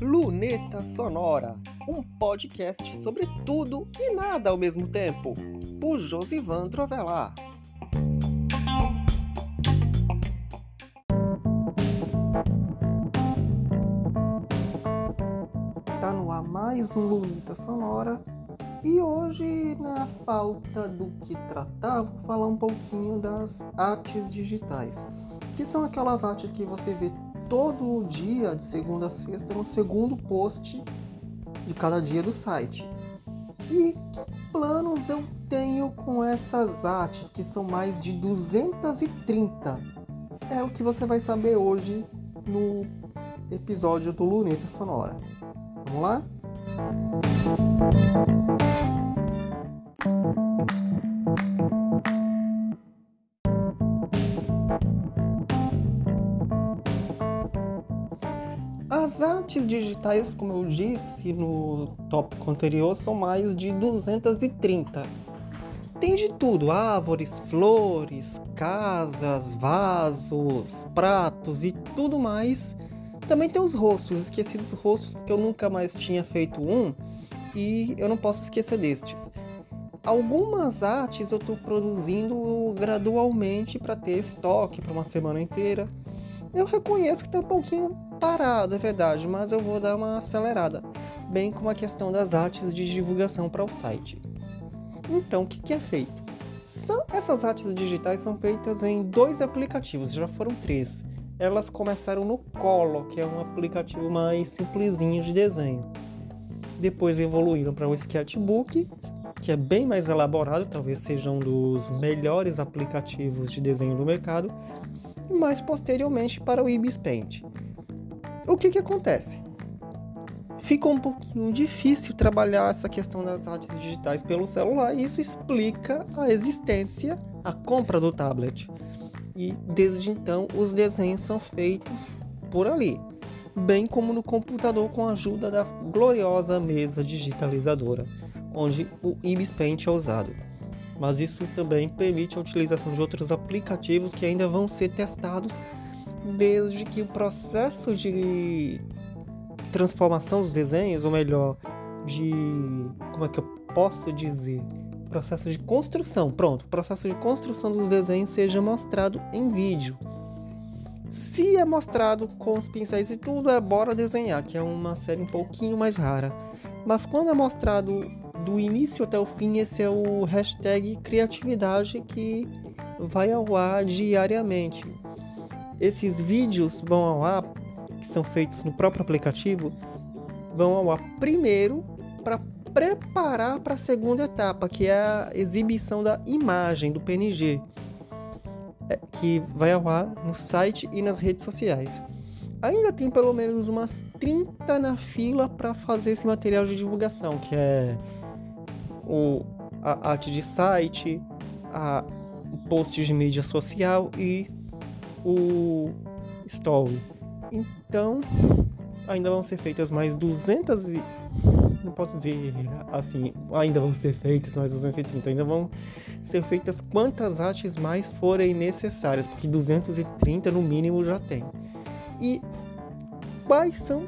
Luneta Sonora, um podcast sobre tudo e nada ao mesmo tempo, por Josivan Trovelar. Tá no ar mais um Luneta Sonora e hoje, na falta do que tratar, vou falar um pouquinho das artes digitais, que são aquelas artes que você vê todo dia, de segunda a sexta, no segundo post de cada dia do site. E que planos eu tenho com essas artes, que são mais de 230? É o que você vai saber hoje no episódio do Luneta Sonora. Vamos lá? As artes digitais, como eu disse no tópico anterior, são mais de 230. Tem de tudo: árvores, flores, casas, vasos, pratos e tudo mais. Também tem os rostos, esqueci dos rostos porque eu nunca mais tinha feito um e eu não posso esquecer destes. Algumas artes eu estou produzindo gradualmente para ter estoque para uma semana inteira. Eu reconheço que está um pouquinho parado, é verdade, mas eu vou dar uma acelerada, bem como a questão das artes de divulgação para o site. Então, o que, que é feito? São, essas artes digitais são feitas em dois aplicativos, já foram três. Elas começaram no Colo, que é um aplicativo mais simplesinho de desenho. Depois evoluíram para o Sketchbook, que é bem mais elaborado, talvez seja um dos melhores aplicativos de desenho do mercado, e mais posteriormente para o Ibis Paint. O que, que acontece? Ficou um pouquinho difícil trabalhar essa questão das artes digitais pelo celular e isso explica a existência, a compra do tablet. E desde então os desenhos são feitos por ali, bem como no computador com a ajuda da gloriosa mesa digitalizadora, onde o Ibis Paint é usado. Mas isso também permite a utilização de outros aplicativos que ainda vão ser testados desde que o processo de transformação dos desenhos, ou melhor, de como é que eu posso dizer, processo de construção, pronto, processo de construção dos desenhos seja mostrado em vídeo. Se é mostrado com os pincéis e tudo, é bora desenhar, que é uma série um pouquinho mais rara. Mas quando é mostrado do início até o fim, esse é o hashtag criatividade que vai ao ar diariamente. Esses vídeos vão ao ar, que são feitos no próprio aplicativo, vão ao ar primeiro para preparar para a segunda etapa, que é a exibição da imagem do PNG, é, que vai ao ar no site e nas redes sociais. Ainda tem pelo menos umas 30 na fila para fazer esse material de divulgação, que é o, a arte de site, a, o post de mídia social e o Story. Então, ainda vão ser feitas mais 200 e... Não posso dizer assim, ainda vão ser feitas mais 230, ainda vão ser feitas quantas artes mais forem necessárias, porque 230 no mínimo já tem. E quais são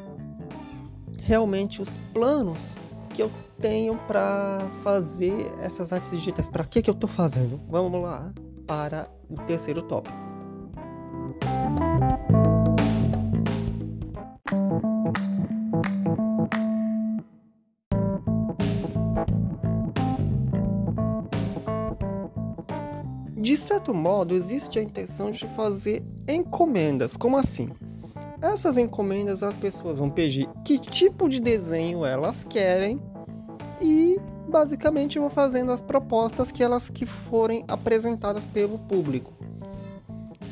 realmente os planos que eu tenho para fazer essas artes digitais? Para que que eu estou fazendo? Vamos lá para o terceiro tópico. De certo modo, existe a intenção de fazer encomendas. Como assim? Essas encomendas as pessoas vão pedir que tipo de desenho elas querem e basicamente vão fazendo as propostas que elas que forem apresentadas pelo público.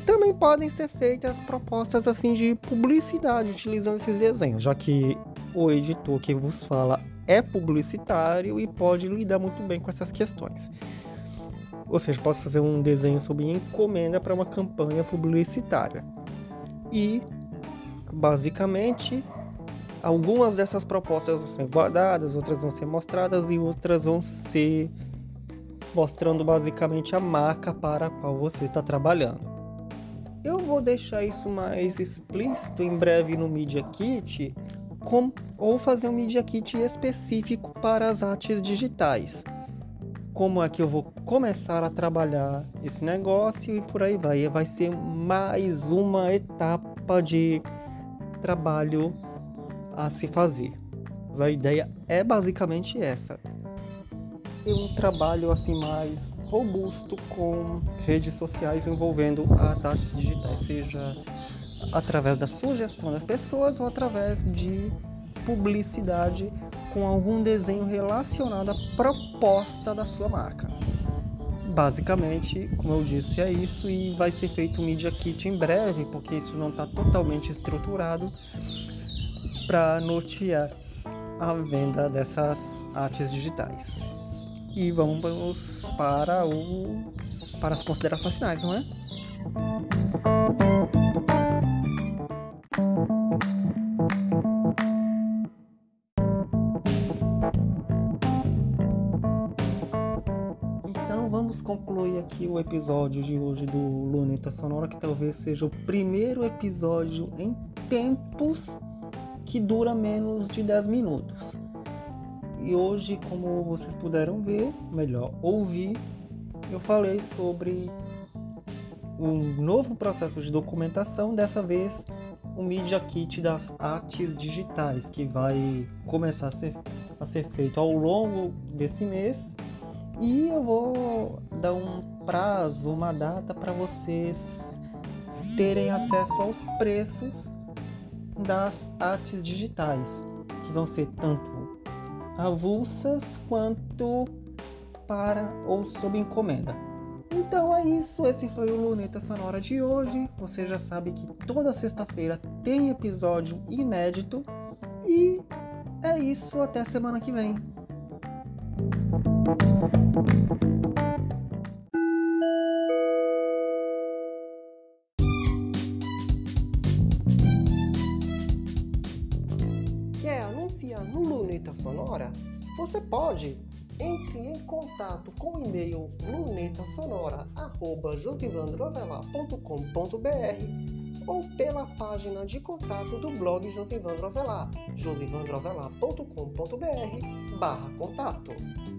Também podem ser feitas propostas assim de publicidade utilizando esses desenhos, já que o editor que vos fala é publicitário e pode lidar muito bem com essas questões. Ou seja, posso fazer um desenho sob encomenda para uma campanha publicitária. E, basicamente, algumas dessas propostas vão ser guardadas, outras vão ser mostradas e outras vão ser mostrando basicamente a marca para a qual você está trabalhando. Eu vou deixar isso mais explícito em breve no Media Kit, com, ou fazer um Media Kit específico para as artes digitais. Como é que eu vou começar a trabalhar esse negócio e por aí vai. Vai ser mais uma etapa de trabalho a se fazer. A ideia é basicamente essa um trabalho assim mais robusto com redes sociais envolvendo as artes digitais, seja através da sugestão das pessoas ou através de publicidade com algum desenho relacionado à proposta da sua marca. Basicamente, como eu disse, é isso e vai ser feito um Media Kit em breve, porque isso não está totalmente estruturado para nortear a venda dessas artes digitais. E vamos para o para as considerações finais, não é? Vamos concluir aqui o episódio de hoje do Luneta Sonora, que talvez seja o primeiro episódio em tempos que dura menos de 10 minutos. E hoje, como vocês puderam ver, melhor ouvir, eu falei sobre um novo processo de documentação, dessa vez o Media Kit das artes digitais, que vai começar a ser, a ser feito ao longo desse mês. E eu vou dar um prazo, uma data para vocês terem acesso aos preços das artes digitais, que vão ser tanto avulsas quanto para ou sob encomenda. Então é isso, esse foi o Luneta Sonora de hoje. Você já sabe que toda sexta-feira tem episódio inédito. E é isso, até semana que vem. No Luneta Sonora, você pode entre em contato com o e-mail lunetasonora@josivandroavelar.com.br ou pela página de contato do blog Josivandro Avelar, josivandroavelar.com.br/contato.